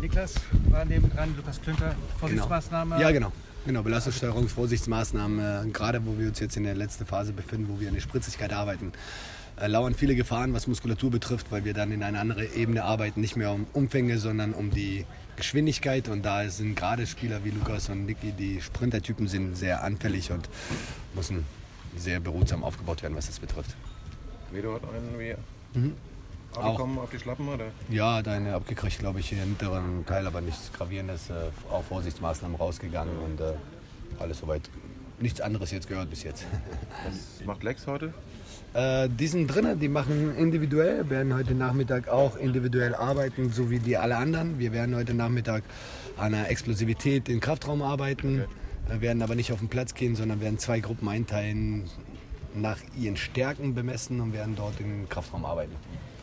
Niklas war nebendran, Lukas Klünter, Vorsichtsmaßnahme. Ja, genau. Genau, Belastungssteuerung, Vorsichtsmaßnahmen, äh, gerade wo wir uns jetzt in der letzten Phase befinden, wo wir an der Spritzigkeit arbeiten, äh, lauern viele Gefahren, was Muskulatur betrifft, weil wir dann in eine andere Ebene arbeiten, nicht mehr um Umfänge, sondern um die Geschwindigkeit. Und da sind gerade Spieler wie Lukas und Niki, die Sprintertypen sind sehr anfällig und müssen sehr behutsam aufgebaut werden, was das betrifft. Vedo hat einen wie Mhm. Abgekommen auf die Schlappen, oder? Ja, deine abgekriegt, glaube ich, im hinteren Teil, aber nichts Gravierendes, äh, auch Vorsichtsmaßnahmen rausgegangen und äh, alles soweit. Nichts anderes jetzt gehört bis jetzt. Was macht Lex heute? Äh, die sind drin, die machen individuell, werden heute Nachmittag auch individuell arbeiten, so wie die alle anderen. Wir werden heute Nachmittag an der Explosivität im Kraftraum arbeiten, äh, werden aber nicht auf den Platz gehen, sondern werden zwei Gruppen einteilen, nach ihren Stärken bemessen und werden dort im Kraftraum arbeiten.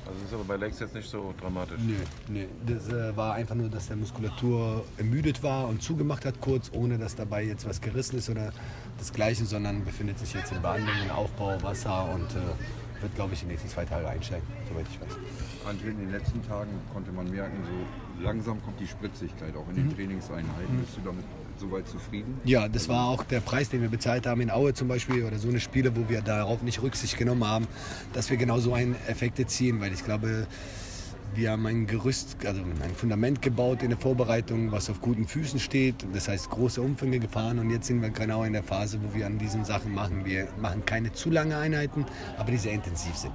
Also das ist aber bei Lex jetzt nicht so dramatisch. Nö, nö. Das äh, war einfach nur, dass der Muskulatur ermüdet war und zugemacht hat kurz, ohne dass dabei jetzt was gerissen ist oder desgleichen, sondern befindet sich jetzt in Behandlung, Aufbau, Wasser und äh, wird, glaube ich, die nächsten zwei Tage einsteigen, soweit ich weiß. André, in den letzten Tagen konnte man merken, so langsam kommt die Spritzigkeit auch in den Trainingseinheiten. Bist du damit soweit zufrieden? Ja, das war auch der Preis, den wir bezahlt haben in Aue zum Beispiel oder so eine Spiele, wo wir darauf nicht Rücksicht genommen haben, dass wir genau so einen Effekte ziehen, weil ich glaube, wir haben ein Gerüst, also ein Fundament gebaut in der Vorbereitung, was auf guten Füßen steht. Das heißt, große Umfänge gefahren und jetzt sind wir genau in der Phase, wo wir an diesen Sachen machen. Wir machen keine zu lange Einheiten, aber die sehr intensiv sind.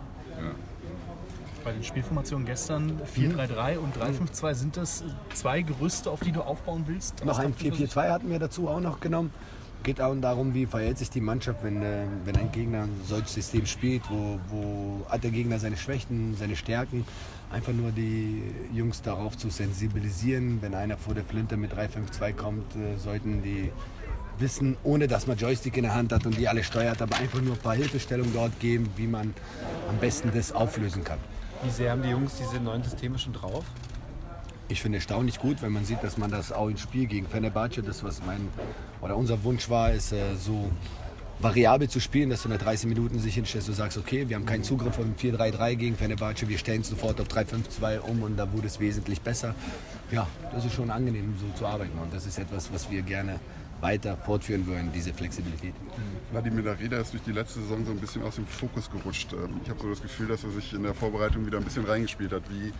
Bei den Spielformationen gestern 4-3-3 und 3-5-2 sind das zwei Gerüste, auf die du aufbauen willst? Noch ein taktischer Sicht? 4-4-2 hatten wir dazu auch noch genommen. Geht auch darum, wie verhält sich die Mannschaft, wenn, äh, wenn ein Gegner ein solches System spielt, wo, wo hat der Gegner seine Schwächen, seine Stärken. Einfach nur die Jungs darauf zu sensibilisieren, wenn einer vor der Flinte mit 3-5-2 kommt, äh, sollten die wissen, ohne dass man Joystick in der Hand hat und die alle steuert, aber einfach nur ein paar Hilfestellungen dort geben, wie man am besten das auflösen kann. Wie sehr haben die Jungs diese neuen Systeme schon drauf? Ich finde erstaunlich gut, wenn man sieht, dass man das auch im Spiel gegen Fenerbahce, das was mein oder unser Wunsch war, ist äh, so variabel zu spielen, dass du nach 30 Minuten sich hinstellst und sagst, okay, wir haben keinen Zugriff auf ein 4-3-3 gegen Fenerbahce, wir stellen es sofort auf 3-5-2 um und da wurde es wesentlich besser. Ja, das ist schon angenehm, so zu arbeiten und das ist etwas, was wir gerne weiter fortführen wollen, diese Flexibilität. Vladimir Darida ist durch die letzte Saison so ein bisschen aus dem Fokus gerutscht. Ähm, Ich habe so das Gefühl, dass er sich in der Vorbereitung wieder ein bisschen reingespielt hat. Wie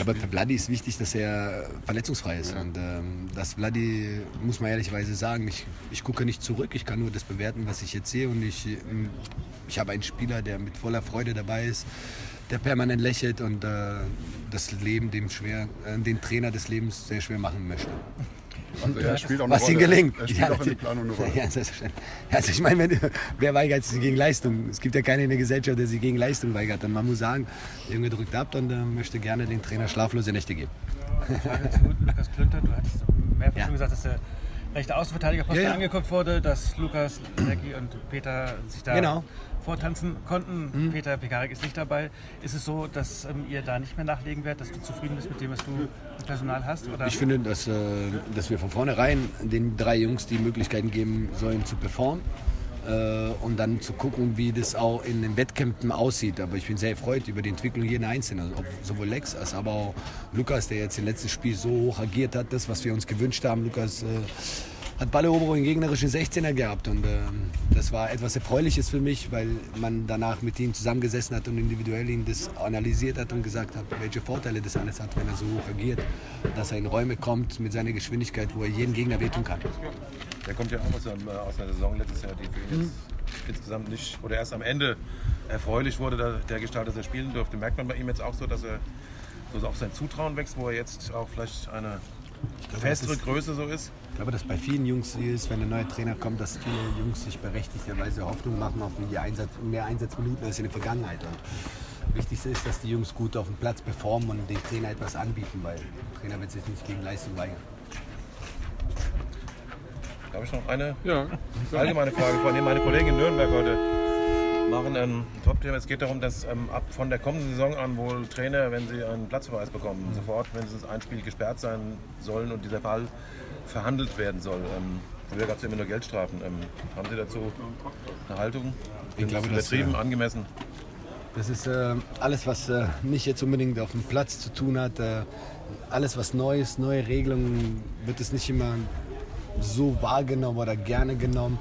Aber für Vladi ist wichtig, dass er verletzungsfrei ist. Und ähm, das Vladi, muss man ehrlicherweise sagen, ich, ich gucke nicht zurück, ich kann nur das bewerten, was ich jetzt sehe. Und ich, ähm, ich habe einen Spieler, der mit voller Freude dabei ist, der permanent lächelt und äh, das Leben dem schwer, äh, den Trainer des Lebens sehr schwer machen möchte. Also er spielt auch eine Was Rolle. ihm gelingt. Er spielt Ja, auch in der. Planung eine Rolle. Ja, selbstverständlich. Also ich meine, wenn, wer weigert sich gegen Leistung? Es gibt ja keinen in der Gesellschaft, der sich gegen Leistung weigert. Und man muss sagen, der Junge drückt ab und äh, möchte gerne den Trainer schlaflose Nächte geben. Frage zu Lukas Klünter. Du hattest mehrfach Ja. schon gesagt, dass der rechte Außenverteidigerposten Ja, ja. angeguckt wurde, dass Lukas, Recki und Peter sich da Genau. vortanzen konnten. Mhm. Peter Pekarik ist nicht dabei. Ist es so, dass ähm, ihr da nicht mehr nachlegen werdet, dass du zufrieden bist mit dem, was du im Personal hast? Oder? Ich finde, dass, äh, dass wir von vornherein den drei Jungs die Möglichkeiten geben sollen zu performen und dann zu gucken, wie das auch in den Wettkämpfen aussieht. Aber ich bin sehr erfreut über die Entwicklung jeden Einzelnen, also sowohl Lex als aber auch Lukas, der jetzt im letzten Spiel so hoch agiert hat, das, was wir uns gewünscht haben. Lukas äh, hat Balleroberung in gegnerischen 16er gehabt und ähm, das war etwas Erfreuliches für mich, weil man danach mit ihm zusammengesessen hat und individuell ihn das analysiert hat und gesagt hat, welche Vorteile das alles hat, wenn er so hoch agiert, dass er in Räume kommt mit seiner Geschwindigkeit, wo er jeden Gegner wehtun kann. Der kommt ja auch aus, einem, äh, aus einer Saison letztes Jahr, die für ihn jetzt insgesamt nicht, oder erst am Ende erfreulich wurde, der Gestalt, dass er spielen durfte. Merkt man bei ihm jetzt auch so, dass er so auch sein Zutrauen wächst, wo er jetzt auch vielleicht eine festere das ist- Größe so ist? Ich glaube, dass bei vielen Jungs so ist, wenn ein neuer Trainer kommt, dass viele Jungs sich berechtigterweise Hoffnung machen auf mehr, Einsatz, mehr Einsatzminuten als in der Vergangenheit. Und wichtig ist, dass die Jungs gut auf dem Platz performen und dem Trainer etwas anbieten, weil der Trainer wird sich nicht gegen Leistung weigern. Habe ich noch eine Ja. allgemeine Frage von meine Kollegen in Nürnberg heute machen ein Top-Thema. Es geht darum, dass ähm, ab von der kommenden Saison an wohl Trainer, wenn sie einen Platzverweis bekommen, sofort, wenn sie ein Spiel gesperrt sein sollen und dieser Fall verhandelt werden soll. Ähm, früher gab es ja immer nur Geldstrafen. Ähm, haben Sie dazu eine Haltung? Ich glaube, das, übertrieben, äh, angemessen. Das ist äh, alles, was äh, nicht jetzt unbedingt auf dem Platz zu tun hat. Äh, alles was neu ist, neue Regelungen, wird es nicht immer so wahrgenommen oder gerne genommen.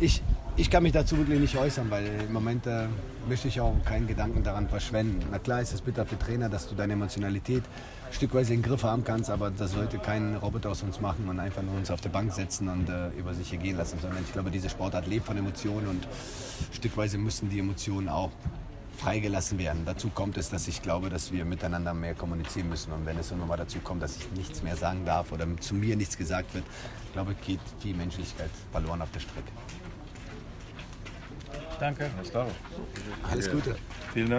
Ich, ich kann mich dazu wirklich nicht äußern, weil im Moment äh, möchte ich auch keinen Gedanken daran verschwenden. Na klar ist es bitter für Trainer, dass du deine Emotionalität stückweise in den Griff haben kannst, aber das sollte kein Roboter aus uns machen und einfach nur uns auf der Bank setzen und äh, über sich ergehen lassen, sondern ich glaube, diese Sportart lebt von Emotionen und stückweise müssen die Emotionen auch freigelassen werden. Dazu kommt es, dass ich glaube, dass wir miteinander mehr kommunizieren müssen. Und wenn es dann nochmal dazu kommt, dass ich nichts mehr sagen darf oder zu mir nichts gesagt wird, glaube ich, geht die Menschlichkeit verloren auf der Strecke. Danke. Alles klar. Alles Gute. Vielen Dank.